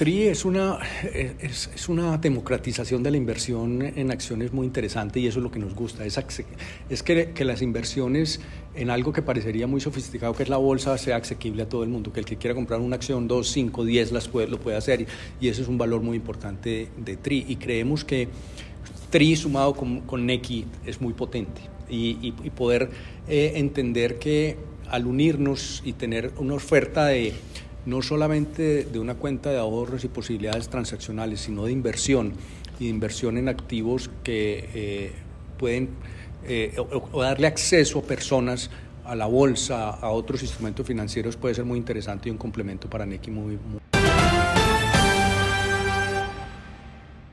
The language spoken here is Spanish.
TRI es una, es, es, una democratización de la inversión en acciones muy interesante y eso es lo que nos gusta. Es, es que, que, las inversiones en algo que parecería muy sofisticado, que es la bolsa, sea asequible a todo el mundo. Que el que quiera comprar una acción, dos, cinco, diez, las puede, lo puede hacer. Y, y ese es un valor muy importante de TRI. Y creemos que TRI sumado con, con NECI es muy potente. Y, y, y poder eh, entender que al unirnos y tener una oferta de no solamente de una cuenta de ahorros y posibilidades transaccionales, sino de inversión y de inversión en activos que eh, pueden eh, o, darle acceso a personas a la bolsa, a otros instrumentos financieros puede ser muy interesante y un complemento para NECI muy, muy,